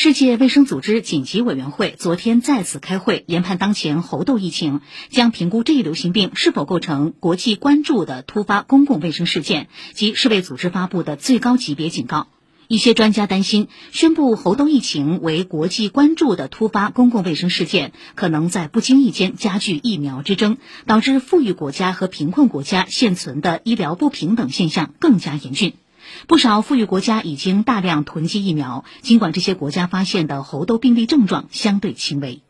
世界卫生组织紧急委员会昨天再次开会，研判当前猴痘疫情，将评估这一流行病是否构成国际关注的突发公共卫生事件及世卫组织发布的最高级别警告。一些专家担心，宣布猴痘疫情为国际关注的突发公共卫生事件，可能在不经意间加剧疫苗之争，导致富裕国家和贫困国家现存的医疗不平等现象更加严峻。不少富裕国家已经大量囤积疫苗，尽管这些国家发现的猴痘病例症状相对轻微。